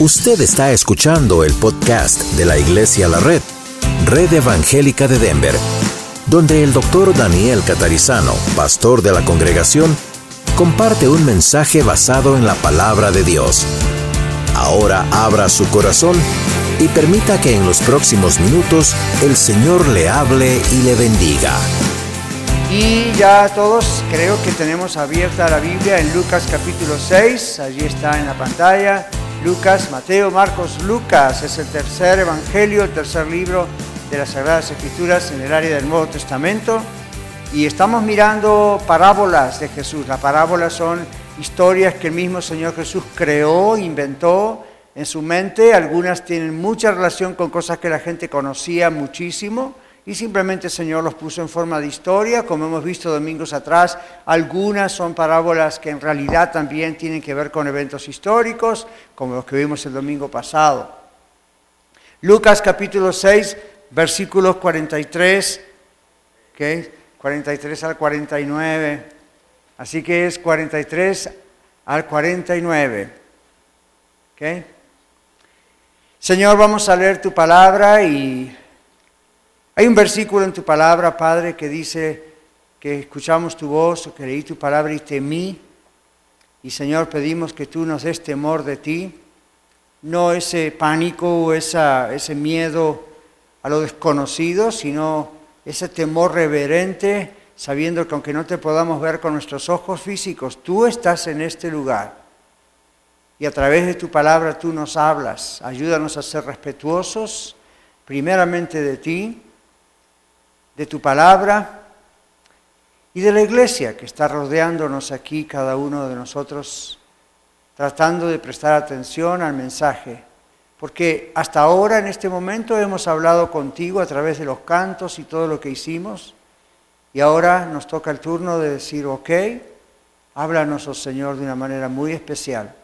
Usted está escuchando el podcast de la Iglesia La Red, Red Evangélica de Denver, donde el doctor Daniel Catarizano, pastor de la congregación, comparte un mensaje basado en la palabra de Dios. Ahora abra su corazón y permita que en los próximos minutos el Señor le hable y le bendiga. Y ya todos creo que tenemos abierta la Biblia en Lucas capítulo 6, allí está en la pantalla. Lucas, Mateo, Marcos, Lucas es el tercer evangelio, el tercer libro de las Sagradas Escrituras en el área del Nuevo Testamento. Y estamos mirando parábolas de Jesús. Las parábolas son historias que el mismo Señor Jesús creó, inventó en su mente. Algunas tienen mucha relación con cosas que la gente conocía muchísimo y simplemente el Señor los puso en forma de historia, como hemos visto domingos atrás. Algunas son parábolas que en realidad también tienen que ver con eventos históricos, como los que vimos el domingo pasado. Lucas capítulo 6, versículos 43, 43 al 49. Así que es 43 al 49. Señor, vamos a leer tu palabra y hay un versículo en tu palabra, Padre, que dice que escuchamos tu voz, que leí tu palabra y temí. Y Señor, pedimos que tú nos des temor de ti, no ese pánico o ese miedo a lo desconocido, sino ese temor reverente, sabiendo que aunque no te podamos ver con nuestros ojos físicos, tú estás en este lugar. Y a través de tu palabra tú nos hablas. Ayúdanos a ser respetuosos, primeramente de ti de tu palabra y de la iglesia que está rodeándonos aquí, cada uno de nosotros, tratando de prestar atención al mensaje. Porque hasta ahora, en este momento, hemos hablado contigo a través de los cantos y todo lo que hicimos. Y ahora nos toca el turno de decir, ok, háblanos, oh Señor, de una manera muy especial.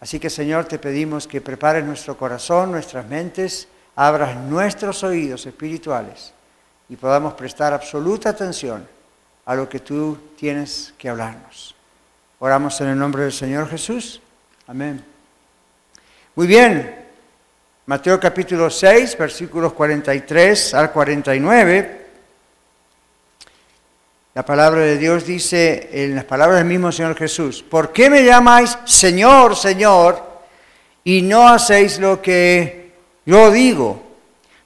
Así que, Señor, te pedimos que prepares nuestro corazón, nuestras mentes, abras nuestros oídos espirituales y podamos prestar absoluta atención a lo que tú tienes que hablarnos. Oramos en el nombre del Señor Jesús. Amén. Muy bien. Mateo capítulo 6, versículos 43 al 49. La palabra de Dios dice en las palabras del mismo Señor Jesús, ¿por qué me llamáis Señor, Señor, y no hacéis lo que yo digo?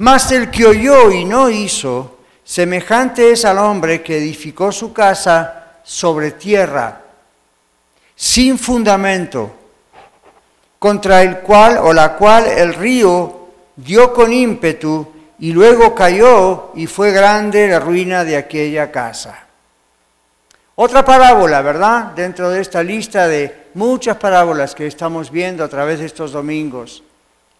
Mas el que oyó y no hizo, semejante es al hombre que edificó su casa sobre tierra, sin fundamento, contra el cual o la cual el río dio con ímpetu y luego cayó y fue grande la ruina de aquella casa. Otra parábola, ¿verdad? Dentro de esta lista de muchas parábolas que estamos viendo a través de estos domingos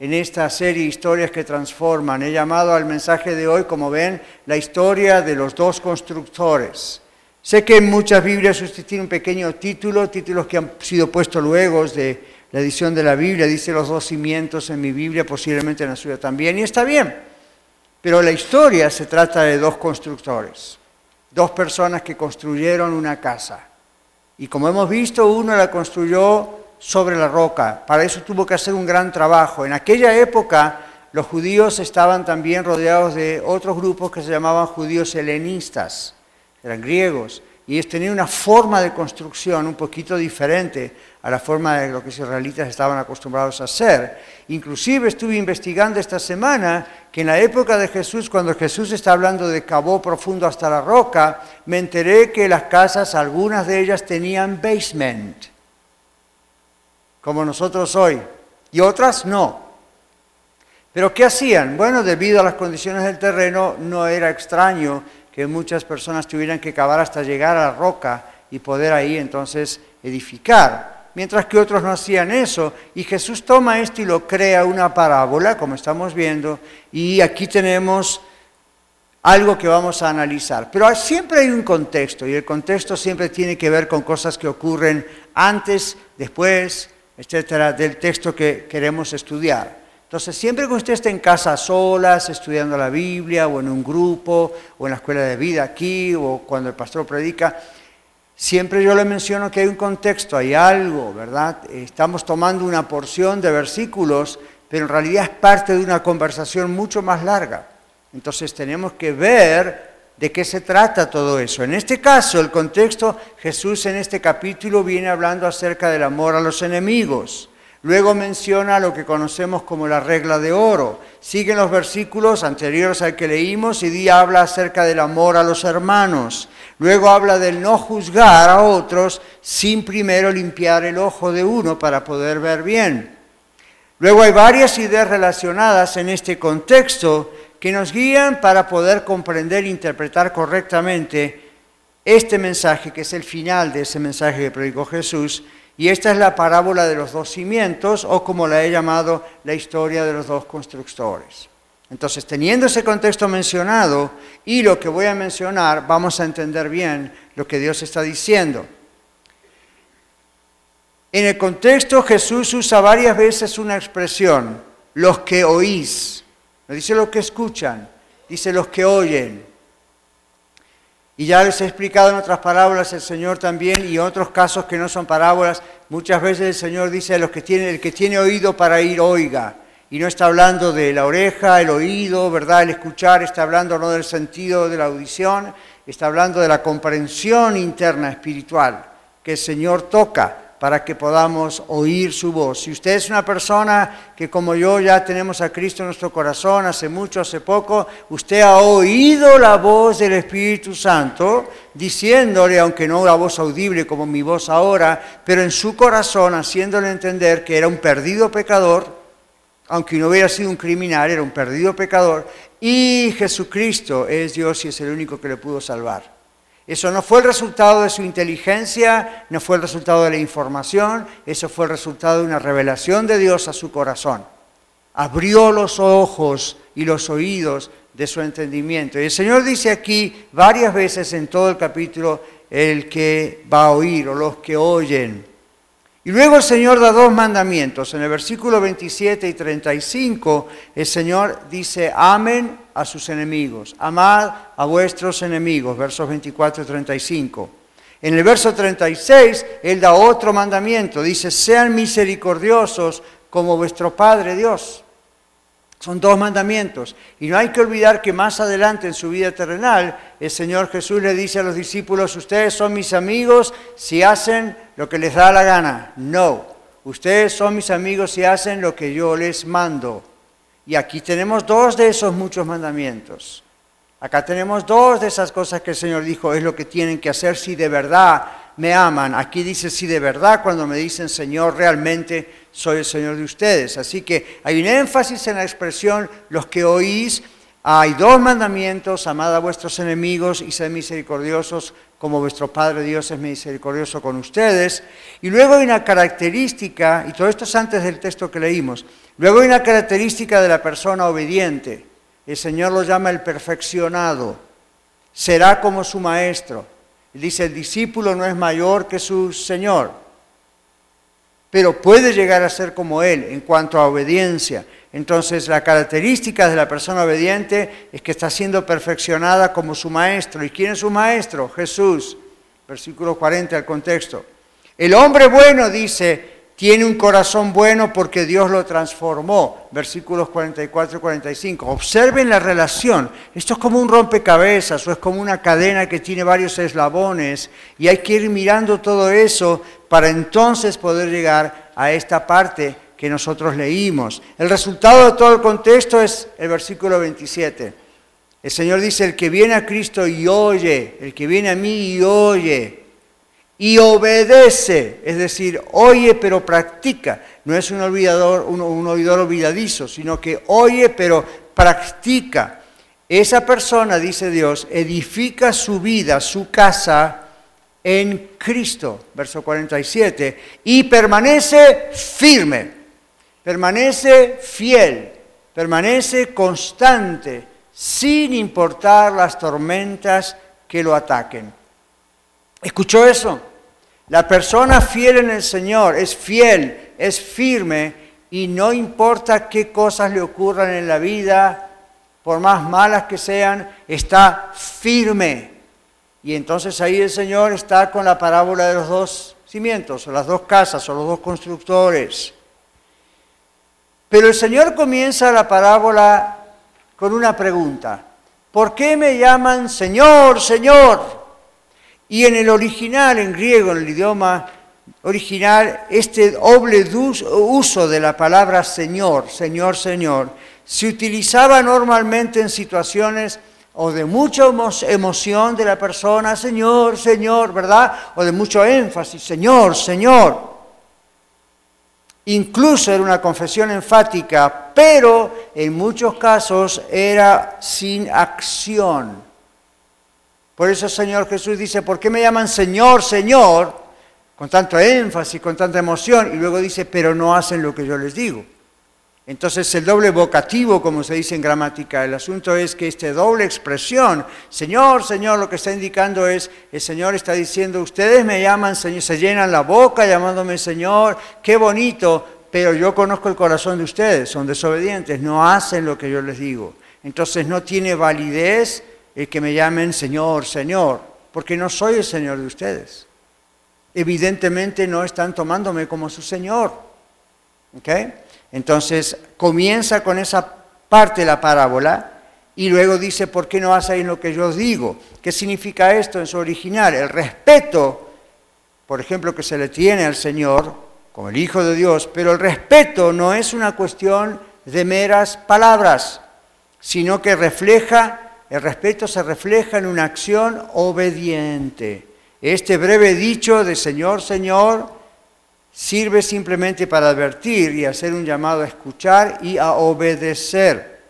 en esta serie Historias que Transforman. He llamado al mensaje de hoy, como ven, la historia de los dos constructores. Sé que en muchas Biblias tiene un pequeño título, títulos que han sido puestos luego de la edición de la Biblia, dice los dos cimientos en mi Biblia, posiblemente en la suya también, y está bien. Pero la historia se trata de dos constructores, dos personas que construyeron una casa. Y como hemos visto, uno la construyó sobre la roca. Para eso tuvo que hacer un gran trabajo. En aquella época los judíos estaban también rodeados de otros grupos que se llamaban judíos helenistas, eran griegos, y ellos tenían una forma de construcción un poquito diferente a la forma de lo que los israelitas estaban acostumbrados a hacer. Inclusive estuve investigando esta semana que en la época de Jesús, cuando Jesús está hablando de cabo profundo hasta la roca, me enteré que las casas, algunas de ellas tenían basement como nosotros hoy, y otras no. Pero ¿qué hacían? Bueno, debido a las condiciones del terreno, no era extraño que muchas personas tuvieran que cavar hasta llegar a la roca y poder ahí entonces edificar. mientras que otros no hacían eso. Y Jesús toma esto y lo crea una parábola, como estamos viendo, y aquí tenemos algo que vamos a analizar. Pero siempre hay un contexto, y el contexto siempre tiene que ver con cosas que ocurren antes, después, etcétera, del texto que queremos estudiar. Entonces, siempre que usted esté en casa solas, estudiando la Biblia, o en un grupo, o en la escuela de vida aquí, o cuando el pastor predica, siempre yo le menciono que hay un contexto, hay algo, ¿verdad? Estamos tomando una porción de versículos, pero en realidad es parte de una conversación mucho más larga. Entonces tenemos que ver de qué se trata todo eso. En este caso, el contexto, Jesús en este capítulo viene hablando acerca del amor a los enemigos. Luego menciona lo que conocemos como la regla de oro. Siguen los versículos anteriores al que leímos y día habla acerca del amor a los hermanos. Luego habla del no juzgar a otros sin primero limpiar el ojo de uno para poder ver bien. Luego hay varias ideas relacionadas en este contexto que nos guían para poder comprender e interpretar correctamente este mensaje, que es el final de ese mensaje que predicó Jesús. Y esta es la parábola de los dos cimientos, o como la he llamado, la historia de los dos constructores. Entonces, teniendo ese contexto mencionado y lo que voy a mencionar, vamos a entender bien lo que Dios está diciendo. En el contexto Jesús usa varias veces una expresión, los que oís. No dice los que escuchan, dice los que oyen. Y ya les he explicado en otras parábolas el Señor también y en otros casos que no son parábolas, muchas veces el Señor dice los que tienen, el que tiene oído para ir, oiga. Y no está hablando de la oreja, el oído, ¿verdad? El escuchar, está hablando no del sentido de la audición, está hablando de la comprensión interna espiritual que el Señor toca para que podamos oír su voz. Si usted es una persona que como yo ya tenemos a Cristo en nuestro corazón hace mucho, hace poco, usted ha oído la voz del Espíritu Santo diciéndole, aunque no la voz audible como mi voz ahora, pero en su corazón haciéndole entender que era un perdido pecador, aunque no hubiera sido un criminal, era un perdido pecador, y Jesucristo es Dios y es el único que le pudo salvar. Eso no fue el resultado de su inteligencia, no fue el resultado de la información, eso fue el resultado de una revelación de Dios a su corazón. Abrió los ojos y los oídos de su entendimiento. Y el Señor dice aquí varias veces en todo el capítulo, el que va a oír o los que oyen. Y luego el Señor da dos mandamientos. En el versículo 27 y 35 el Señor dice, amen a sus enemigos, amad a vuestros enemigos, versos 24 y 35. En el verso 36 Él da otro mandamiento, dice, sean misericordiosos como vuestro Padre Dios. Son dos mandamientos. Y no hay que olvidar que más adelante en su vida terrenal, el Señor Jesús le dice a los discípulos, ustedes son mis amigos si hacen lo que les da la gana. No, ustedes son mis amigos si hacen lo que yo les mando. Y aquí tenemos dos de esos muchos mandamientos. Acá tenemos dos de esas cosas que el Señor dijo, es lo que tienen que hacer si de verdad me aman. Aquí dice si de verdad cuando me dicen Señor, realmente soy el Señor de ustedes. Así que hay un énfasis en la expresión, los que oís, hay dos mandamientos, amad a vuestros enemigos y sed misericordiosos como vuestro Padre Dios es misericordioso con ustedes. Y luego hay una característica, y todo esto es antes del texto que leímos, luego hay una característica de la persona obediente. El Señor lo llama el perfeccionado. Será como su maestro. Dice, el discípulo no es mayor que su Señor pero puede llegar a ser como Él en cuanto a obediencia. Entonces la característica de la persona obediente es que está siendo perfeccionada como su maestro. ¿Y quién es su maestro? Jesús. Versículo 40 al contexto. El hombre bueno dice, tiene un corazón bueno porque Dios lo transformó. Versículos 44 y 45. Observen la relación. Esto es como un rompecabezas o es como una cadena que tiene varios eslabones y hay que ir mirando todo eso para entonces poder llegar a esta parte que nosotros leímos. El resultado de todo el contexto es el versículo 27. El Señor dice, el que viene a Cristo y oye, el que viene a mí y oye, y obedece, es decir, oye pero practica. No es un, olvidador, un, un oidor olvidadizo, sino que oye pero practica. Esa persona, dice Dios, edifica su vida, su casa en Cristo, verso 47, y permanece firme, permanece fiel, permanece constante, sin importar las tormentas que lo ataquen. ¿Escuchó eso? La persona fiel en el Señor es fiel, es firme y no importa qué cosas le ocurran en la vida, por más malas que sean, está firme. Y entonces ahí el Señor está con la parábola de los dos cimientos, o las dos casas, o los dos constructores. Pero el Señor comienza la parábola con una pregunta. ¿Por qué me llaman Señor, Señor? Y en el original, en griego, en el idioma original, este doble uso de la palabra Señor, Señor, Señor, se utilizaba normalmente en situaciones o de mucha emoción de la persona, Señor, Señor, ¿verdad? O de mucho énfasis, Señor, Señor. Incluso era una confesión enfática, pero en muchos casos era sin acción. Por eso el Señor Jesús dice, ¿por qué me llaman Señor, Señor? Con tanto énfasis, con tanta emoción, y luego dice, pero no hacen lo que yo les digo. Entonces el doble vocativo, como se dice en gramática, el asunto es que esta doble expresión, Señor, Señor, lo que está indicando es, el Señor está diciendo, ustedes me llaman Señor, se llenan la boca llamándome Señor, qué bonito, pero yo conozco el corazón de ustedes, son desobedientes, no hacen lo que yo les digo. Entonces no tiene validez el que me llamen Señor, Señor, porque no soy el Señor de ustedes. Evidentemente no están tomándome como su Señor. ¿Okay? Entonces comienza con esa parte de la parábola y luego dice, ¿por qué no hacéis lo que yo digo? ¿Qué significa esto en su original? El respeto, por ejemplo, que se le tiene al Señor como el Hijo de Dios, pero el respeto no es una cuestión de meras palabras, sino que refleja, el respeto se refleja en una acción obediente. Este breve dicho de Señor, Señor, sirve simplemente para advertir y hacer un llamado a escuchar y a obedecer.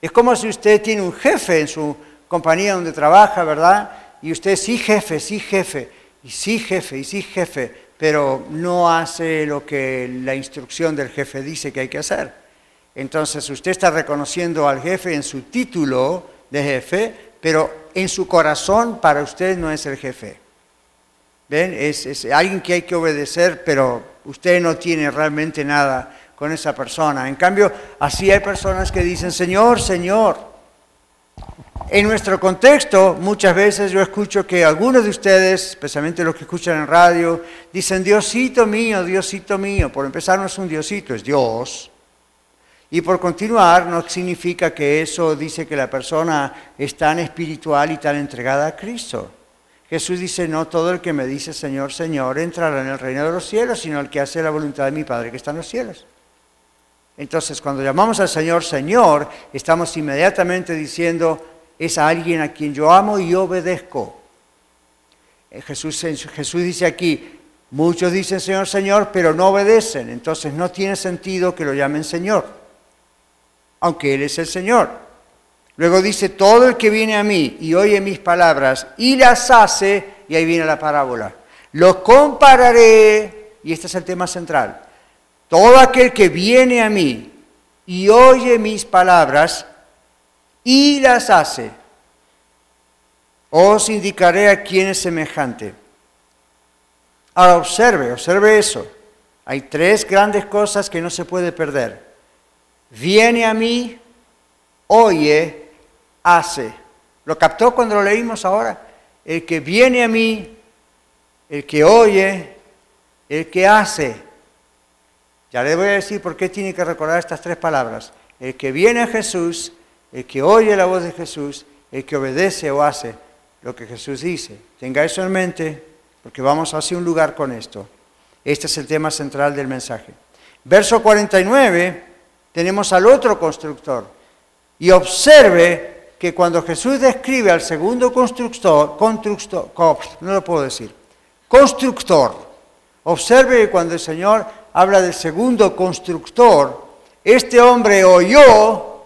Es como si usted tiene un jefe en su compañía donde trabaja, ¿verdad? Y usted sí jefe, sí jefe, y sí jefe, y sí jefe, pero no hace lo que la instrucción del jefe dice que hay que hacer. Entonces usted está reconociendo al jefe en su título de jefe, pero en su corazón para usted no es el jefe. ¿Ven? Es, alguien que hay que obedecer, pero usted no tiene realmente nada con esa persona. En cambio, así hay personas que dicen, Señor, Señor. En nuestro contexto, muchas veces yo escucho que algunos de ustedes, especialmente los que escuchan en radio, dicen, Diosito mío, Diosito mío. Por empezar, no es un Diosito, es Dios. Y por continuar, no significa que eso dice que la persona es tan espiritual y tan entregada a Cristo. Jesús dice, no todo el que me dice Señor, Señor entrará en el reino de los cielos, sino el que hace la voluntad de mi Padre que está en los cielos. Entonces, cuando llamamos al Señor Señor, estamos inmediatamente diciendo, es alguien a quien yo amo y obedezco. Eh, Jesús, Jesús dice aquí, muchos dicen Señor, Señor, pero no obedecen. Entonces no tiene sentido que lo llamen Señor, aunque Él es el Señor. Luego dice, todo el que viene a mí y oye mis palabras y las hace, y ahí viene la parábola, lo compararé, y este es el tema central, todo aquel que viene a mí y oye mis palabras y las hace, os indicaré a quién es semejante. Ahora observe, observe eso. Hay tres grandes cosas que no se puede perder. Viene a mí, oye hace. ¿Lo captó cuando lo leímos ahora? El que viene a mí, el que oye, el que hace. Ya le voy a decir por qué tiene que recordar estas tres palabras. El que viene a Jesús, el que oye la voz de Jesús, el que obedece o hace lo que Jesús dice. Tenga eso en mente, porque vamos hacia un lugar con esto. Este es el tema central del mensaje. Verso 49, tenemos al otro constructor. Y observe que cuando Jesús describe al segundo constructor, constructor no lo puedo decir, constructor, observe que cuando el Señor habla del segundo constructor, este hombre oyó,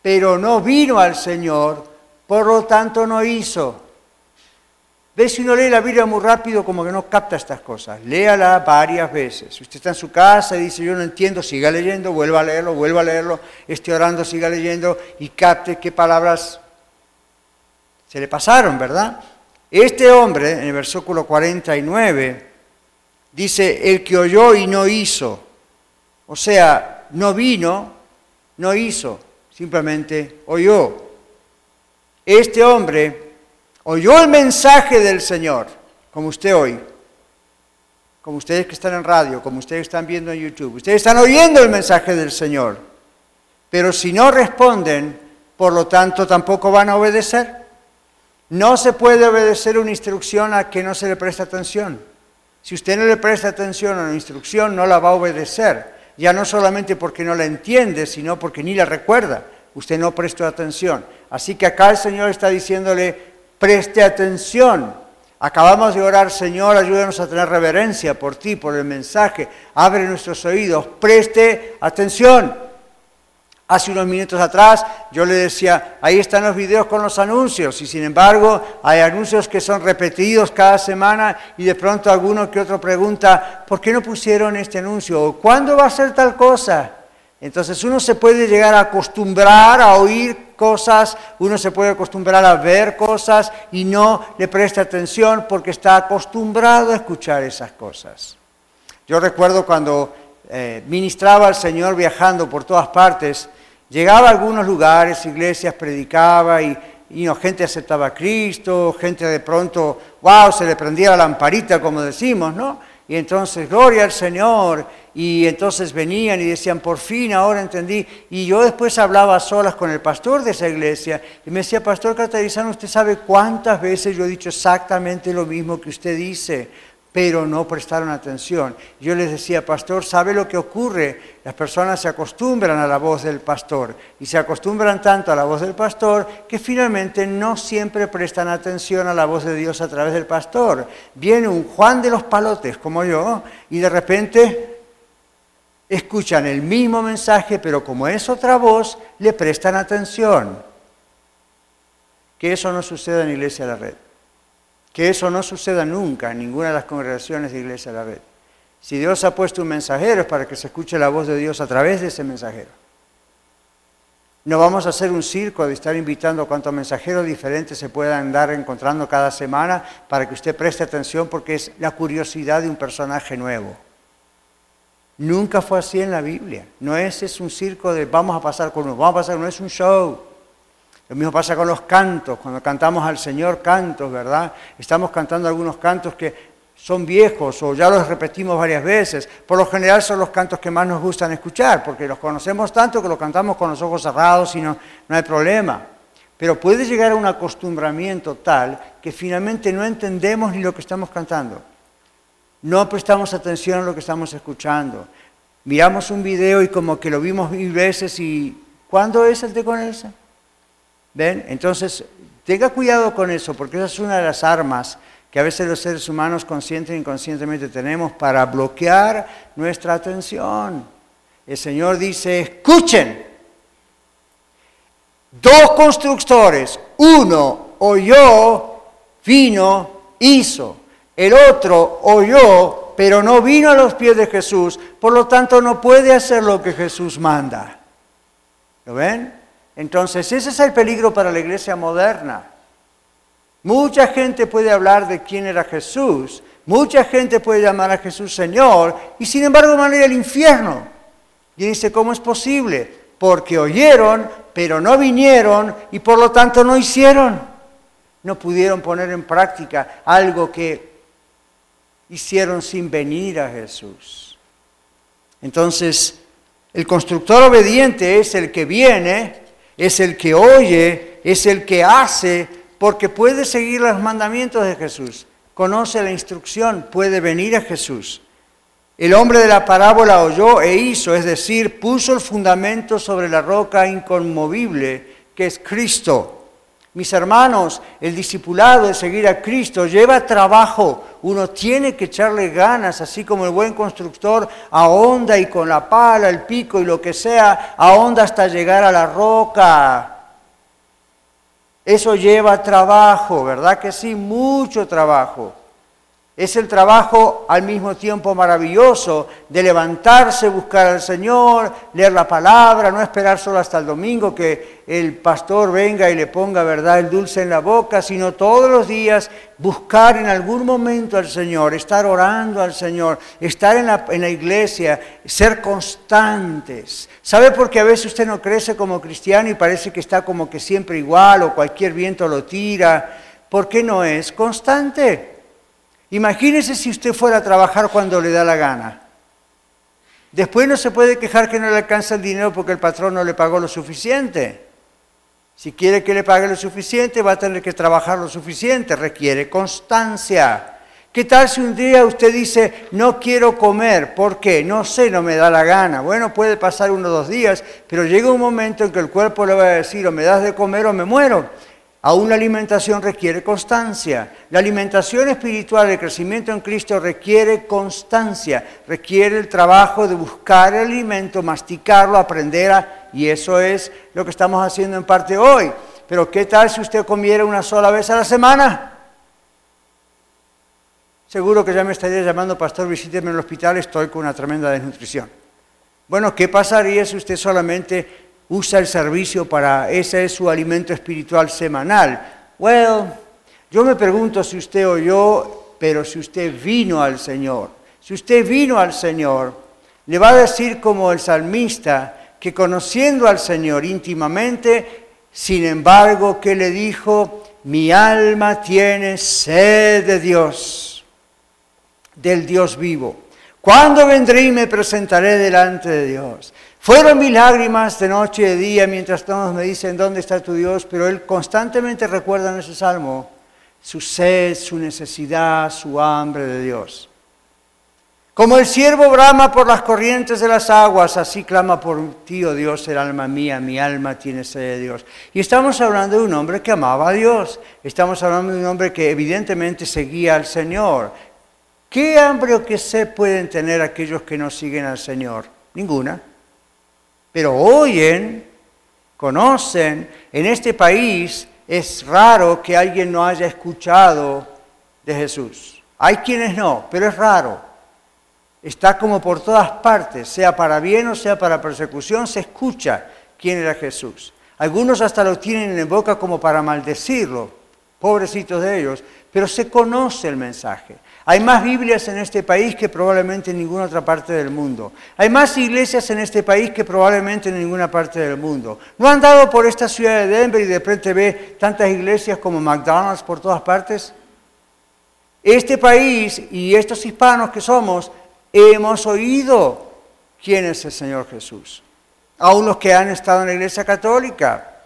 pero no vino al Señor, por lo tanto no hizo. Ves, si uno lee la Biblia muy rápido, como que no capta estas cosas. Léala varias veces. Si usted está en su casa y dice, yo no entiendo, siga leyendo, vuelva a leerlo, vuelva a leerlo, esté orando, siga leyendo y capte qué palabras se le pasaron, ¿verdad? Este hombre, en el versículo 49, dice, el que oyó y no hizo. O sea, no vino, no hizo, simplemente oyó. Este hombre oyó el mensaje del Señor, como usted hoy, como ustedes que están en radio, como ustedes están viendo en YouTube. Ustedes están oyendo el mensaje del Señor, pero si no responden, por lo tanto tampoco van a obedecer. No se puede obedecer una instrucción a que no se le presta atención. Si usted no le presta atención a una instrucción, no la va a obedecer. Ya no solamente porque no la entiende, sino porque ni la recuerda. Usted no prestó atención. Así que acá el Señor está diciéndole, preste atención. Acabamos de orar, Señor, ayúdanos a tener reverencia por ti, por el mensaje. Abre nuestros oídos, preste atención. Hace unos minutos atrás yo le decía, ahí están los videos con los anuncios y sin embargo hay anuncios que son repetidos cada semana y de pronto alguno que otro pregunta, ¿por qué no pusieron este anuncio? ¿Cuándo va a ser tal cosa? Entonces uno se puede llegar a acostumbrar a oír cosas, uno se puede acostumbrar a ver cosas y no le presta atención porque está acostumbrado a escuchar esas cosas. Yo recuerdo cuando eh, ministraba al Señor viajando por todas partes, llegaba a algunos lugares, iglesias, predicaba y, y gente aceptaba a Cristo, gente de pronto, wow, se le prendía la lamparita, como decimos, ¿no? Y entonces, gloria al Señor. Y entonces venían y decían, por fin, ahora entendí. Y yo después hablaba a solas con el pastor de esa iglesia y me decía, Pastor Catarizano, ¿usted sabe cuántas veces yo he dicho exactamente lo mismo que usted dice? pero no prestaron atención. Yo les decía, pastor, ¿sabe lo que ocurre? Las personas se acostumbran a la voz del pastor y se acostumbran tanto a la voz del pastor que finalmente no siempre prestan atención a la voz de Dios a través del pastor. Viene un Juan de los Palotes como yo y de repente escuchan el mismo mensaje, pero como es otra voz, le prestan atención. Que eso no suceda en Iglesia de la Red. Que eso no suceda nunca en ninguna de las congregaciones de Iglesia de la Red. Si Dios ha puesto un mensajero es para que se escuche la voz de Dios a través de ese mensajero. No vamos a hacer un circo de estar invitando a cuantos mensajeros diferentes se puedan andar encontrando cada semana para que usted preste atención porque es la curiosidad de un personaje nuevo. Nunca fue así en la Biblia. No es, es un circo de vamos a pasar con uno, vamos a pasar, no es un show. Lo mismo pasa con los cantos, cuando cantamos al Señor cantos, ¿verdad? Estamos cantando algunos cantos que son viejos o ya los repetimos varias veces. Por lo general son los cantos que más nos gustan escuchar, porque los conocemos tanto que los cantamos con los ojos cerrados y no, no hay problema. Pero puede llegar a un acostumbramiento tal que finalmente no entendemos ni lo que estamos cantando. No prestamos atención a lo que estamos escuchando. Miramos un video y como que lo vimos mil veces y ¿cuándo es el de con Elsa? ¿Ven? Entonces, tenga cuidado con eso, porque esa es una de las armas que a veces los seres humanos consciente e inconscientemente tenemos para bloquear nuestra atención. El Señor dice, escuchen. Dos constructores, uno oyó, vino, hizo. El otro oyó, pero no vino a los pies de Jesús, por lo tanto no puede hacer lo que Jesús manda. ¿Lo ven? Entonces, ese es el peligro para la iglesia moderna. Mucha gente puede hablar de quién era Jesús, mucha gente puede llamar a Jesús Señor, y sin embargo van a ir al infierno. Y dice, ¿cómo es posible? Porque oyeron, pero no vinieron y por lo tanto no hicieron. No pudieron poner en práctica algo que hicieron sin venir a Jesús. Entonces, el constructor obediente es el que viene, es el que oye, es el que hace, porque puede seguir los mandamientos de Jesús, conoce la instrucción, puede venir a Jesús. El hombre de la parábola oyó e hizo, es decir, puso el fundamento sobre la roca inconmovible que es Cristo. Mis hermanos, el discipulado de seguir a Cristo lleva trabajo. Uno tiene que echarle ganas, así como el buen constructor ahonda y con la pala, el pico y lo que sea, ahonda hasta llegar a la roca. Eso lleva trabajo, ¿verdad que sí? Mucho trabajo. Es el trabajo al mismo tiempo maravilloso de levantarse, buscar al Señor, leer la palabra, no esperar solo hasta el domingo que el pastor venga y le ponga verdad el dulce en la boca, sino todos los días buscar en algún momento al Señor, estar orando al Señor, estar en la, en la iglesia, ser constantes. ¿Sabe por qué a veces usted no crece como cristiano y parece que está como que siempre igual o cualquier viento lo tira? ¿Por qué no es constante? Imagínese si usted fuera a trabajar cuando le da la gana. Después no se puede quejar que no le alcanza el dinero porque el patrón no le pagó lo suficiente. Si quiere que le pague lo suficiente, va a tener que trabajar lo suficiente, requiere constancia. ¿Qué tal si un día usted dice, no quiero comer? ¿Por qué? No sé, no me da la gana. Bueno, puede pasar uno o dos días, pero llega un momento en que el cuerpo le va a decir, o me das de comer o me muero. Aún la alimentación requiere constancia. La alimentación espiritual, el crecimiento en Cristo requiere constancia, requiere el trabajo de buscar el alimento, masticarlo, aprender a... Y eso es lo que estamos haciendo en parte hoy. Pero ¿qué tal si usted comiera una sola vez a la semana? Seguro que ya me estaría llamando, pastor, visíteme en el hospital, estoy con una tremenda desnutrición. Bueno, ¿qué pasaría si usted solamente usa el servicio para, ese es su alimento espiritual semanal. Well, yo me pregunto si usted o yo, pero si usted vino al Señor, si usted vino al Señor, le va a decir como el salmista que conociendo al Señor íntimamente, sin embargo, que le dijo, mi alma tiene sed de Dios, del Dios vivo. ¿Cuándo vendré y me presentaré delante de Dios? Fueron mis lágrimas de noche y de día mientras todos me dicen, ¿dónde está tu Dios? Pero él constantemente recuerda en ese salmo su sed, su necesidad, su hambre de Dios. Como el siervo brama por las corrientes de las aguas, así clama por ti, oh Dios, el alma mía, mi alma tiene sed de Dios. Y estamos hablando de un hombre que amaba a Dios, estamos hablando de un hombre que evidentemente seguía al Señor. ¿Qué hambre o qué sed pueden tener aquellos que no siguen al Señor? Ninguna pero oyen, conocen. En este país es raro que alguien no haya escuchado de Jesús. Hay quienes no, pero es raro. Está como por todas partes, sea para bien o sea para persecución, se escucha quién era Jesús. Algunos hasta lo tienen en boca como para maldecirlo, pobrecitos de ellos, pero se conoce el mensaje. Hay más Biblias en este país que probablemente en ninguna otra parte del mundo. Hay más iglesias en este país que probablemente en ninguna parte del mundo. ¿No han dado por esta ciudad de Denver y de frente ve tantas iglesias como McDonald's por todas partes? Este país y estos hispanos que somos hemos oído quién es el Señor Jesús. Aún los que han estado en la iglesia católica,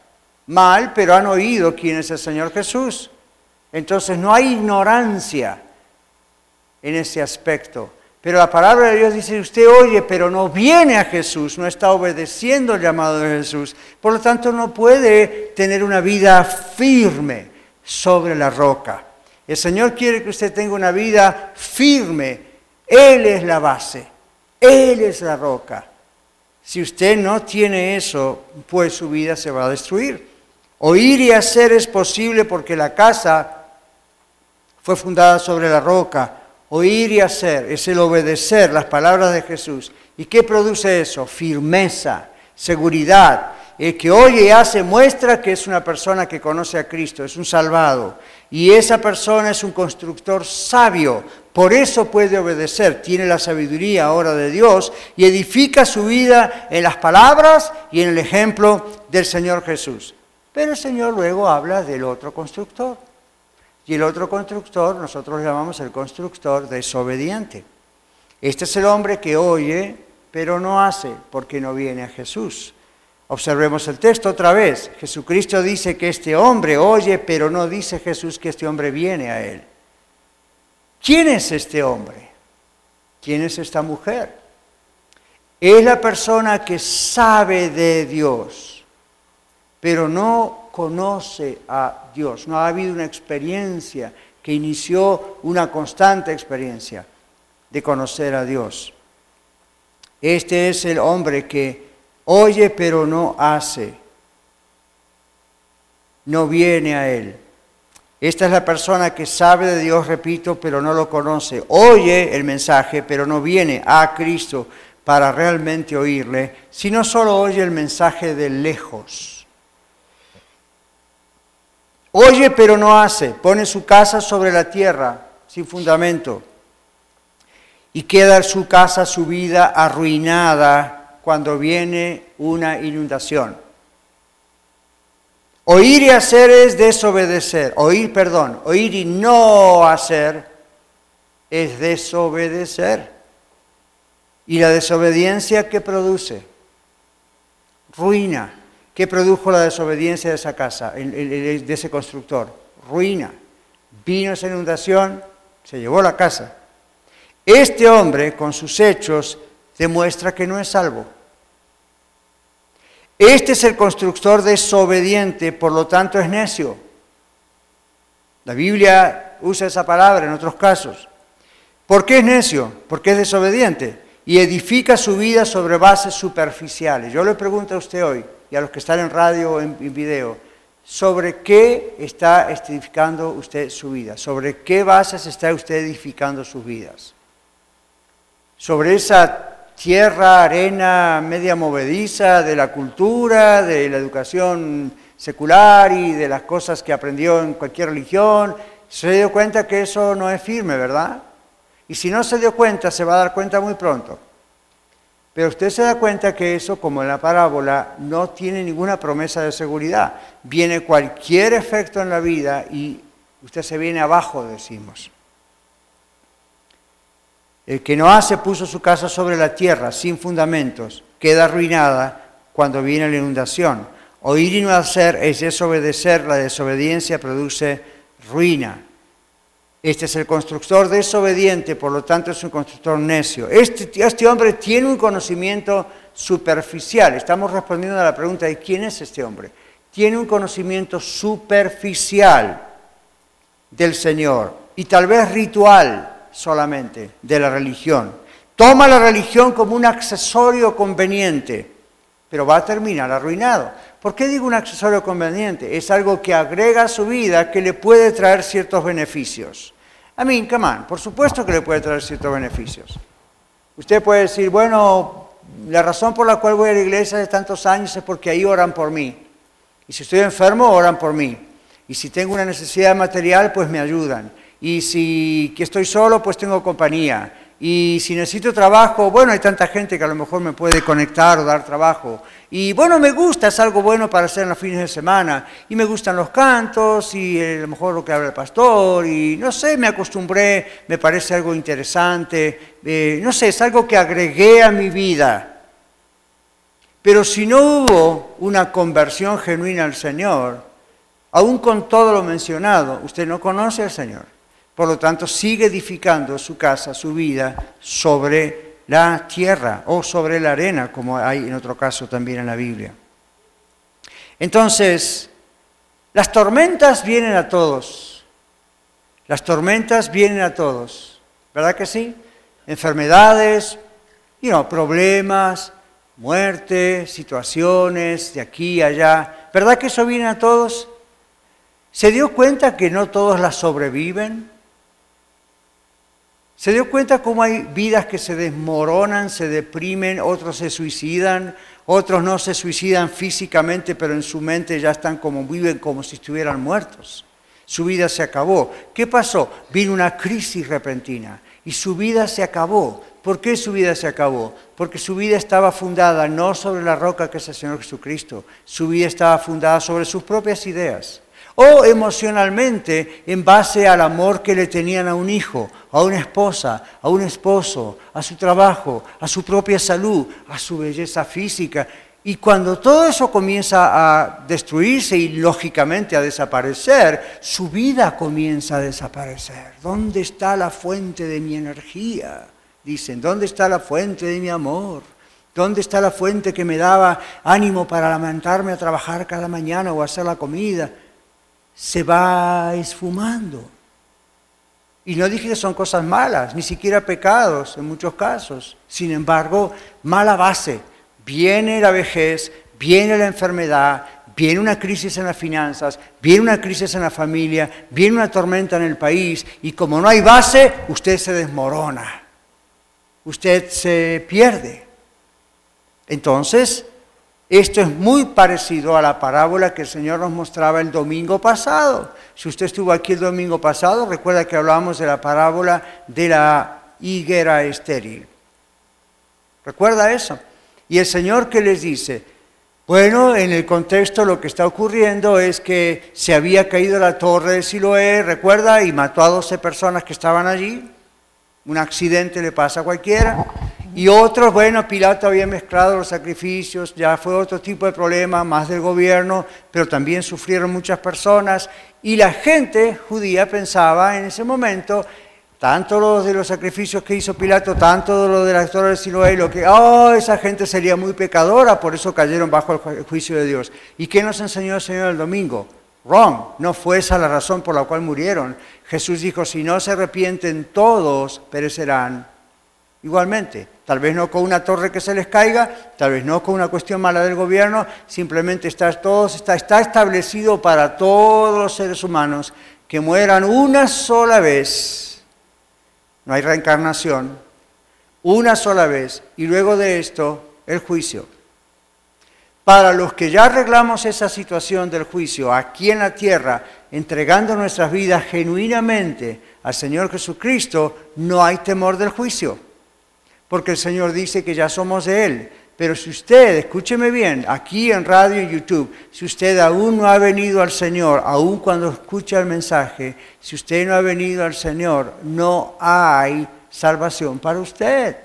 mal, pero han oído quién es el Señor Jesús. Entonces no hay ignorancia en ese aspecto. Pero la palabra de Dios dice, usted oye, pero no viene a Jesús, no está obedeciendo el llamado de Jesús. Por lo tanto, no puede tener una vida firme sobre la roca. El Señor quiere que usted tenga una vida firme. Él es la base, Él es la roca. Si usted no tiene eso, pues su vida se va a destruir. Oír y hacer es posible porque la casa fue fundada sobre la roca Oír y hacer es el obedecer las palabras de Jesús. ¿Y qué produce eso? Firmeza, seguridad. El que oye y hace muestra que es una persona que conoce a Cristo, es un salvado. Y esa persona es un constructor sabio. Por eso puede obedecer, tiene la sabiduría ahora de Dios y edifica su vida en las palabras y en el ejemplo del Señor Jesús. Pero el Señor luego habla del otro constructor. Y el otro constructor, nosotros llamamos el constructor desobediente. Este es el hombre que oye, pero no hace, porque no viene a Jesús. Observemos el texto otra vez. Jesucristo dice que este hombre oye, pero no dice Jesús que este hombre viene a él. ¿Quién es este hombre? ¿Quién es esta mujer? Es la persona que sabe de Dios, pero no conoce a Dios. No ha habido una experiencia que inició una constante experiencia de conocer a Dios. Este es el hombre que oye pero no hace. no viene a Él. Esta es la persona que sabe de Dios, repito, pero no lo conoce. Oye el mensaje, pero no viene a Cristo para realmente oírle, sino solo oye el mensaje de lejos. Oye, pero no hace. Pone su casa sobre la tierra, sin fundamento. Y queda su casa, su vida arruinada cuando viene una inundación. Oír y hacer es desobedecer. Oír, perdón, oír y no hacer es desobedecer. ¿Y la desobediencia qué produce? Ruina. ¿Qué produjo la desobediencia de esa casa, de ese constructor? Ruina. Vino esa inundación, se llevó la casa. Este hombre, con sus hechos, demuestra que no es salvo. Este es el constructor desobediente, por lo tanto es necio. La Biblia usa esa palabra en otros casos. ¿Por qué es necio? Porque es desobediente y edifica su vida sobre bases superficiales. Yo le pregunto a usted hoy y a los que están en radio o en, video, ¿sobre qué está edificando usted su vida? ¿Sobre qué bases está usted edificando sus vidas? ¿Sobre esa tierra, arena media movediza de la cultura, de la educación secular y de las cosas que aprendió en cualquier religión. Se dio cuenta que eso no es firme, ¿verdad? Y si no se dio cuenta, se va a dar cuenta muy pronto. Pero usted se da cuenta que eso, como en la parábola, no tiene ninguna promesa de seguridad. Viene cualquier efecto en la vida y usted se viene abajo, decimos. El que no hace puso su casa sobre la tierra, sin fundamentos, queda arruinada cuando viene la inundación. Oír y no hacer es desobedecer, la desobediencia produce ruina. Este es el constructor desobediente, por lo tanto es un constructor necio. Este, este hombre tiene un conocimiento superficial. Estamos respondiendo a la pregunta de quién es este hombre. Tiene un conocimiento superficial del Señor y tal vez ritual solamente de la religión. Toma la religión como un accesorio conveniente, pero va a terminar arruinado. ¿Por qué digo un accesorio conveniente? Es algo que agrega a su vida que le puede traer ciertos beneficios. A mí, come on, por supuesto que le puede traer ciertos beneficios. Usted puede decir, bueno, la razón por la cual voy a la iglesia de tantos años es porque ahí oran por mí. Y si estoy enfermo, oran por mí. Y si tengo una necesidad material, pues me ayudan. Y si que estoy solo, pues tengo compañía. Y si necesito trabajo, bueno, hay tanta gente que a lo mejor me puede conectar o dar trabajo. Y bueno, me gusta, es algo bueno para hacer en los fines de semana. Y me gustan los cantos y a lo mejor lo que habla el pastor. Y no sé, me acostumbré, me parece algo interesante. Eh, no sé, es algo que agregué a mi vida. Pero si no hubo una conversión genuina al Señor, aún con todo lo mencionado, usted no conoce al Señor. Por lo tanto, sigue edificando su casa, su vida, sobre la tierra o sobre la arena, como hay en otro caso también en la Biblia. Entonces, las tormentas vienen a todos. Las tormentas vienen a todos. ¿Verdad que sí? Enfermedades, problemas, muerte, situaciones de aquí y allá. ¿Verdad que eso viene a todos? ¿Se dio cuenta que no todos las sobreviven? ¿Se dio cuenta cómo hay vidas que se desmoronan, se deprimen, otros se suicidan, otros no se suicidan físicamente, pero en su mente ya están como viven como si estuvieran muertos? Su vida se acabó. ¿Qué pasó? Vino una crisis repentina y su vida se acabó. ¿Por qué su vida se acabó? Porque su vida estaba fundada no sobre la roca que es el Señor Jesucristo, su vida estaba fundada sobre sus propias ideas o emocionalmente en base al amor que le tenían a un hijo, a una esposa, a un esposo, a su trabajo, a su propia salud, a su belleza física. Y cuando todo eso comienza a destruirse y lógicamente a desaparecer, su vida comienza a desaparecer. ¿Dónde está la fuente de mi energía? Dicen, ¿dónde está la fuente de mi amor? ¿Dónde está la fuente que me daba ánimo para levantarme a trabajar cada mañana o hacer la comida? Se va esfumando. Y no dije que son cosas malas, ni siquiera pecados en muchos casos. Sin embargo, mala base. Viene la vejez, viene la enfermedad, viene una crisis en las finanzas, viene una crisis en la familia, viene una tormenta en el país y como no hay base, usted se desmorona, usted se pierde. Entonces, esto es muy parecido a la parábola que el Señor nos mostraba el domingo pasado. Si usted estuvo aquí el domingo pasado, recuerda que hablábamos de la parábola de la higuera estéril. ¿Recuerda eso? Y el Señor que les dice, bueno, en el contexto lo que está ocurriendo es que se había caído la torre de Siloé, recuerda, y mató a 12 personas que estaban allí. Un accidente le pasa a cualquiera. Y otros, bueno, Pilato había mezclado los sacrificios, ya fue otro tipo de problema, más del gobierno, pero también sufrieron muchas personas. Y la gente judía pensaba en ese momento, tanto lo de los sacrificios que hizo Pilato, tanto lo de la historia de Siloé, lo que, oh, esa gente sería muy pecadora, por eso cayeron bajo el juicio de Dios. ¿Y qué nos enseñó el Señor el domingo? Wrong, no fue esa la razón por la cual murieron. Jesús dijo, si no se arrepienten todos, perecerán igualmente. Tal vez no con una torre que se les caiga, tal vez no con una cuestión mala del gobierno, simplemente está, todo, está, establecido para todos los seres humanos que mueran una sola vez. No hay reencarnación, una sola vez, y luego de esto el juicio. Para los que ya arreglamos esa situación del juicio aquí en la tierra, entregando nuestras vidas genuinamente al Señor Jesucristo, no hay temor del juicio porque el Señor dice que ya somos de Él. Pero si usted, escúcheme bien, aquí en radio y YouTube, si usted aún no ha venido al Señor, aún cuando escucha el mensaje, si usted no ha venido al Señor, no hay salvación para usted.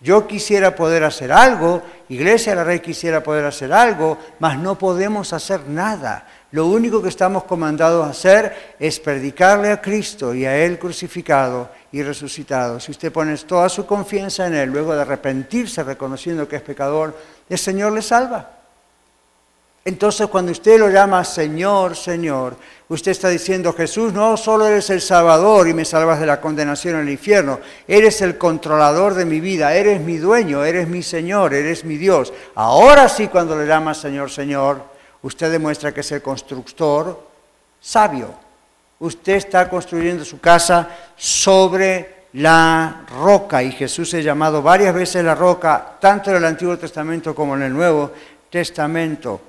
Yo quisiera poder hacer algo, Iglesia de la Rey quisiera poder hacer algo, mas no podemos hacer nada. Lo único que estamos comandados a hacer es predicarle a Cristo y a Él crucificado y resucitado. Si usted pone toda su confianza en Él, luego de arrepentirse reconociendo que es pecador, el Señor le salva. Entonces cuando usted lo llama Señor, Señor, usted está diciendo, Jesús, no solo eres el Salvador y me salvas de la condenación en el infierno, eres el controlador de mi vida, eres mi dueño, eres mi Señor, eres mi Dios. Ahora sí cuando le llama Señor, Señor, usted demuestra que es el constructor sabio. Usted está construyendo su casa sobre la roca y Jesús es llamado varias veces la roca, tanto en el Antiguo Testamento como en el Nuevo Testamento.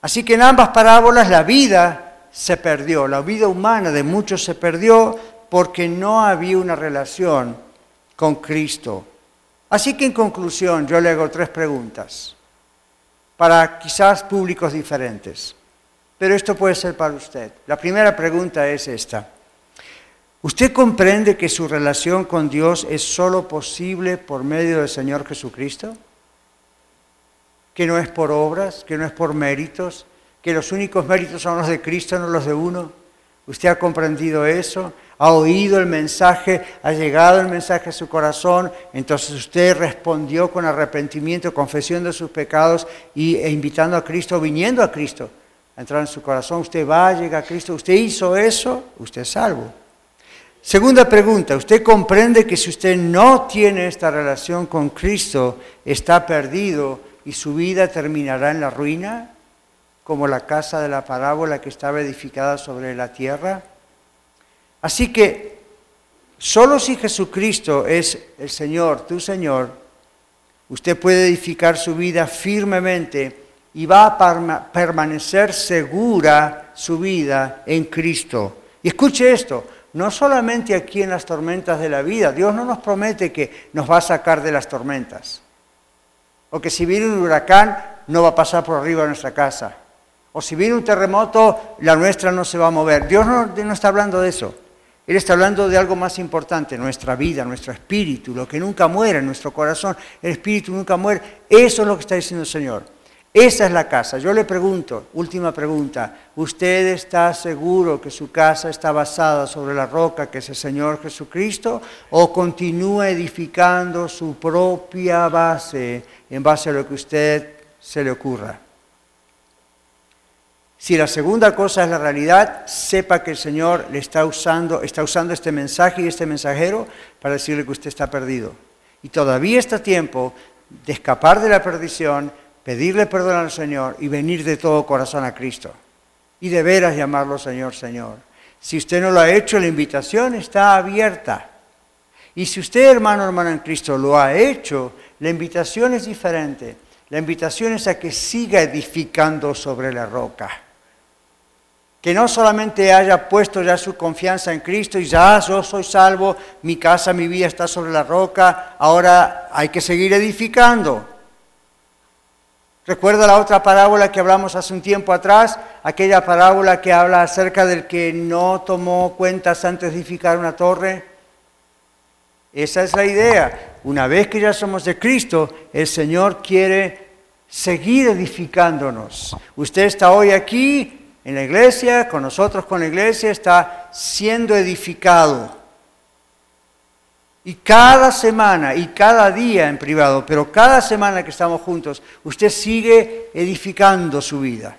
Así que en ambas parábolas la vida se perdió, la vida humana de muchos se perdió porque no había una relación con Cristo. Así que en conclusión yo le hago tres preguntas para quizás públicos diferentes. Pero esto puede ser para usted. La primera pregunta es esta. ¿Usted comprende que su relación con Dios es solo posible por medio del Señor Jesucristo? Que no es por obras, que no es por méritos, que los únicos méritos son los de Cristo, no los de uno. ¿Usted ha comprendido eso? ha oído el mensaje, ha llegado el mensaje a su corazón, entonces usted respondió con arrepentimiento, confesión de sus pecados y, e invitando a Cristo, viniendo a Cristo a entrar en su corazón. Usted va, llega a Cristo, usted hizo eso, usted es salvo. Segunda pregunta, ¿usted comprende que si usted no tiene esta relación con Cristo, está perdido y su vida terminará en la ruina, como la casa de la parábola que estaba edificada sobre la tierra? Así que solo si Jesucristo es el Señor, tu Señor, usted puede edificar su vida firmemente y va a permanecer segura su vida en Cristo. Y escuche esto, no solamente aquí en las tormentas de la vida, Dios no nos promete que nos va a sacar de las tormentas, o que si viene un huracán no va a pasar por arriba de nuestra casa, o si viene un terremoto la nuestra no se va a mover. Dios no, está hablando de eso. Él está hablando de algo más importante, nuestra vida, nuestro espíritu, lo que nunca muere, nuestro corazón, el espíritu nunca muere. Eso es lo que está diciendo el Señor. Esa es la casa. Yo le pregunto, última pregunta, ¿usted está seguro que su casa está basada sobre la roca que es el Señor Jesucristo o continúa edificando su propia base en base a lo que usted se le ocurra? Si la segunda cosa es la realidad, sepa que el Señor le está usando, está usando este mensaje y este mensajero para decirle que usted está perdido. Y todavía está tiempo de escapar de la perdición, pedirle perdón al Señor y venir de todo corazón a Cristo. Y de veras llamarlo Señor, Señor. Si usted no lo ha hecho, la invitación está abierta. Y si usted, hermano, hermano en Cristo, lo ha hecho, la invitación es diferente. La invitación es a que siga edificando sobre la roca. Que no solamente haya puesto ya su confianza en Cristo y ya yo soy salvo, mi casa, mi vida está sobre la roca, ahora hay que seguir edificando. ¿Recuerda la otra parábola que hablamos hace un tiempo atrás? Aquella parábola que habla acerca del que no tomó cuentas antes de edificar una torre. Esa es la idea. Una vez que ya somos de Cristo, el Señor quiere seguir edificándonos. Usted está hoy aquí en la iglesia, con nosotros con la iglesia, está siendo edificado. Y cada semana y cada día en privado, pero cada semana que estamos juntos, usted sigue edificando su vida.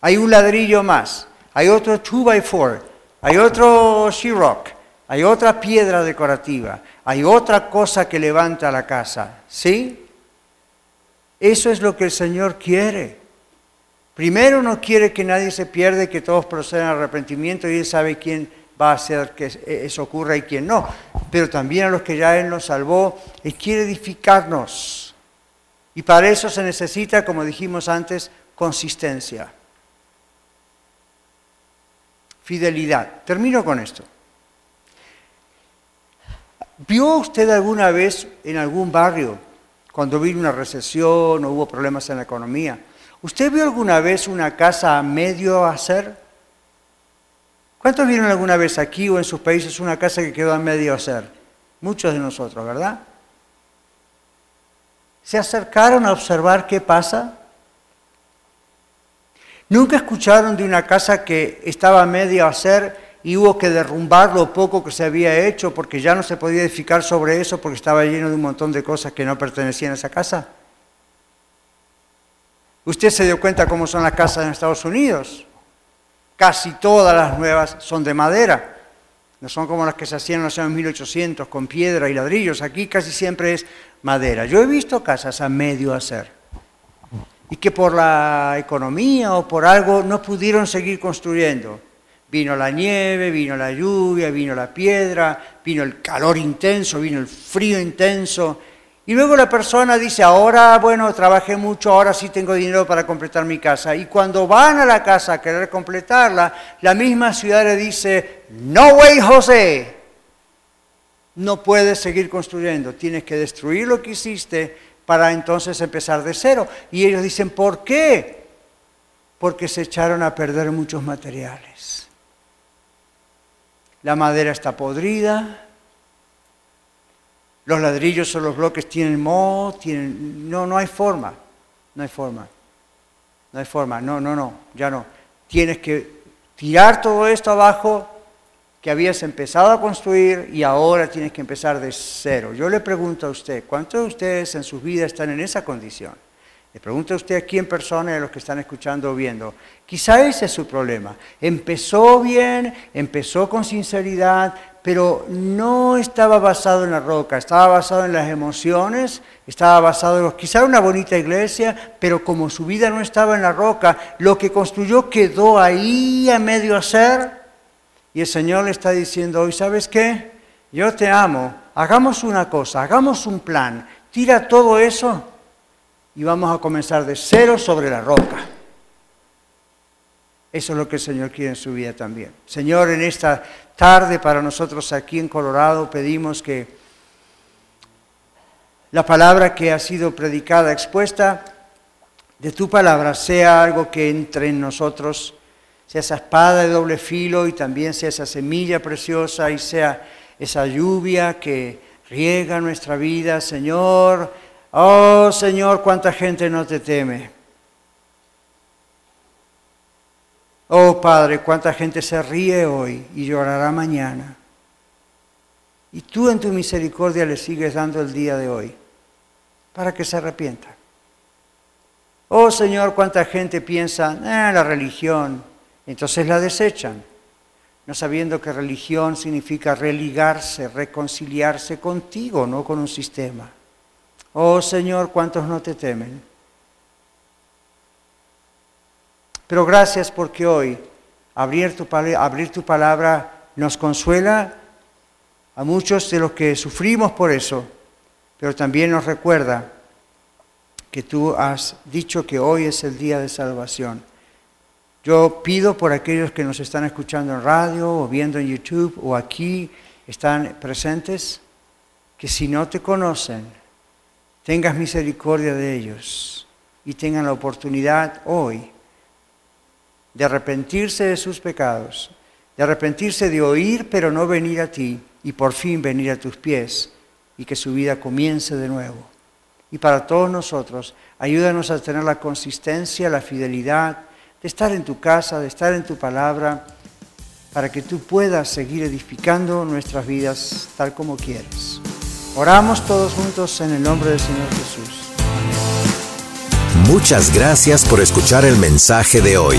Hay un ladrillo más, hay otro 2x4, hay otro sheetrock, hay otra piedra decorativa, hay otra cosa que levanta la casa. ¿Sí? Eso es lo que el Señor quiere. Primero no quiere que nadie se pierda, que todos procedan al arrepentimiento y Él sabe quién va a hacer que eso ocurra y quién no. Pero también a los que ya Él nos salvó, Él quiere edificarnos. Y para eso se necesita, como dijimos antes, consistencia. Fidelidad. Termino con esto. ¿Vio usted alguna vez en algún barrio, cuando vino una recesión o hubo problemas en la economía, ¿usted vio alguna vez una casa a medio hacer? ¿Cuántos vieron alguna vez aquí o en sus países una casa que quedó a medio hacer? Muchos de nosotros, ¿verdad? ¿Se acercaron a observar qué pasa? ¿Nunca escucharon de una casa que estaba a medio hacer y hubo que derrumbar lo poco que se había hecho porque ya no se podía edificar sobre eso porque estaba lleno de un montón de cosas que no pertenecían a esa casa? Usted se dio cuenta cómo son las casas en Estados Unidos. Casi todas las nuevas son de madera. No son como las que se hacían en los años 1800 con piedra y ladrillos. Aquí casi siempre es madera. Yo he visto casas a medio hacer. Y que por la economía o por algo no pudieron seguir construyendo. Vino la nieve, vino la lluvia, vino la piedra, vino el calor intenso, vino el frío intenso y luego la persona dice, ahora, bueno, trabajé mucho, ahora sí tengo dinero para completar mi casa. Y cuando van a la casa a querer completarla, la misma ciudad le dice, no way, José, no puedes seguir construyendo, tienes que destruir lo que hiciste para entonces empezar de cero. Y ellos dicen, ¿por qué? Porque se echaron a perder muchos materiales. La madera está podrida, los ladrillos o los bloques tienen moho, tienen... No, no hay forma, no hay forma, no hay forma, no, no, no, ya no. Tienes que tirar todo esto abajo que habías empezado a construir y ahora tienes que empezar de cero. Yo le pregunto a usted, ¿cuántos de ustedes en sus vidas están en esa condición? Le pregunto a usted aquí en persona y a los que están escuchando o viendo. Quizá ese es su problema. Empezó bien, empezó con sinceridad, pero no estaba basado en la roca, estaba basado en las emociones, estaba basado en quizá una bonita iglesia, pero como su vida no estaba en la roca, lo que construyó quedó ahí a medio hacer. Y el Señor le está diciendo hoy, ¿sabes qué? Yo te amo, hagamos una cosa, hagamos un plan, tira todo eso y vamos a comenzar de cero sobre la roca. Eso es lo que el Señor quiere en su vida también. Señor, en esta tarde para nosotros aquí en Colorado pedimos que la palabra que ha sido predicada, expuesta, de tu palabra sea algo que entre en nosotros, sea esa espada de doble filo y también sea esa semilla preciosa y sea esa lluvia que riega nuestra vida, Señor. Oh Señor, cuánta gente no te teme. Oh Padre, cuánta gente se ríe hoy y llorará mañana. Y tú en tu misericordia le sigues dando el día de hoy para que se arrepienta. Oh Señor, cuánta gente piensa, en eh, la religión, entonces la desechan, no sabiendo que religión significa religarse, reconciliarse contigo, no con un sistema. Oh Señor, cuántos no te temen. Pero gracias porque hoy abrir tu, abrir tu palabra nos consuela a muchos de los que sufrimos por eso, pero también nos recuerda que tú has dicho que hoy es el día de salvación. Yo pido por aquellos que nos están escuchando en radio o viendo en YouTube o aquí están presentes, que si no te conocen, tengas misericordia de ellos y tengan la oportunidad hoy de arrepentirse de sus pecados, de arrepentirse de oír pero no venir a ti y por fin venir a tus pies y que su vida comience de nuevo. Y para todos nosotros, ayúdanos a tener la consistencia, la fidelidad de estar en tu casa, de estar en tu palabra, para que tú puedas seguir edificando nuestras vidas tal como quieres. Oramos todos juntos en el nombre del Señor Jesús. Muchas gracias por escuchar el mensaje de hoy.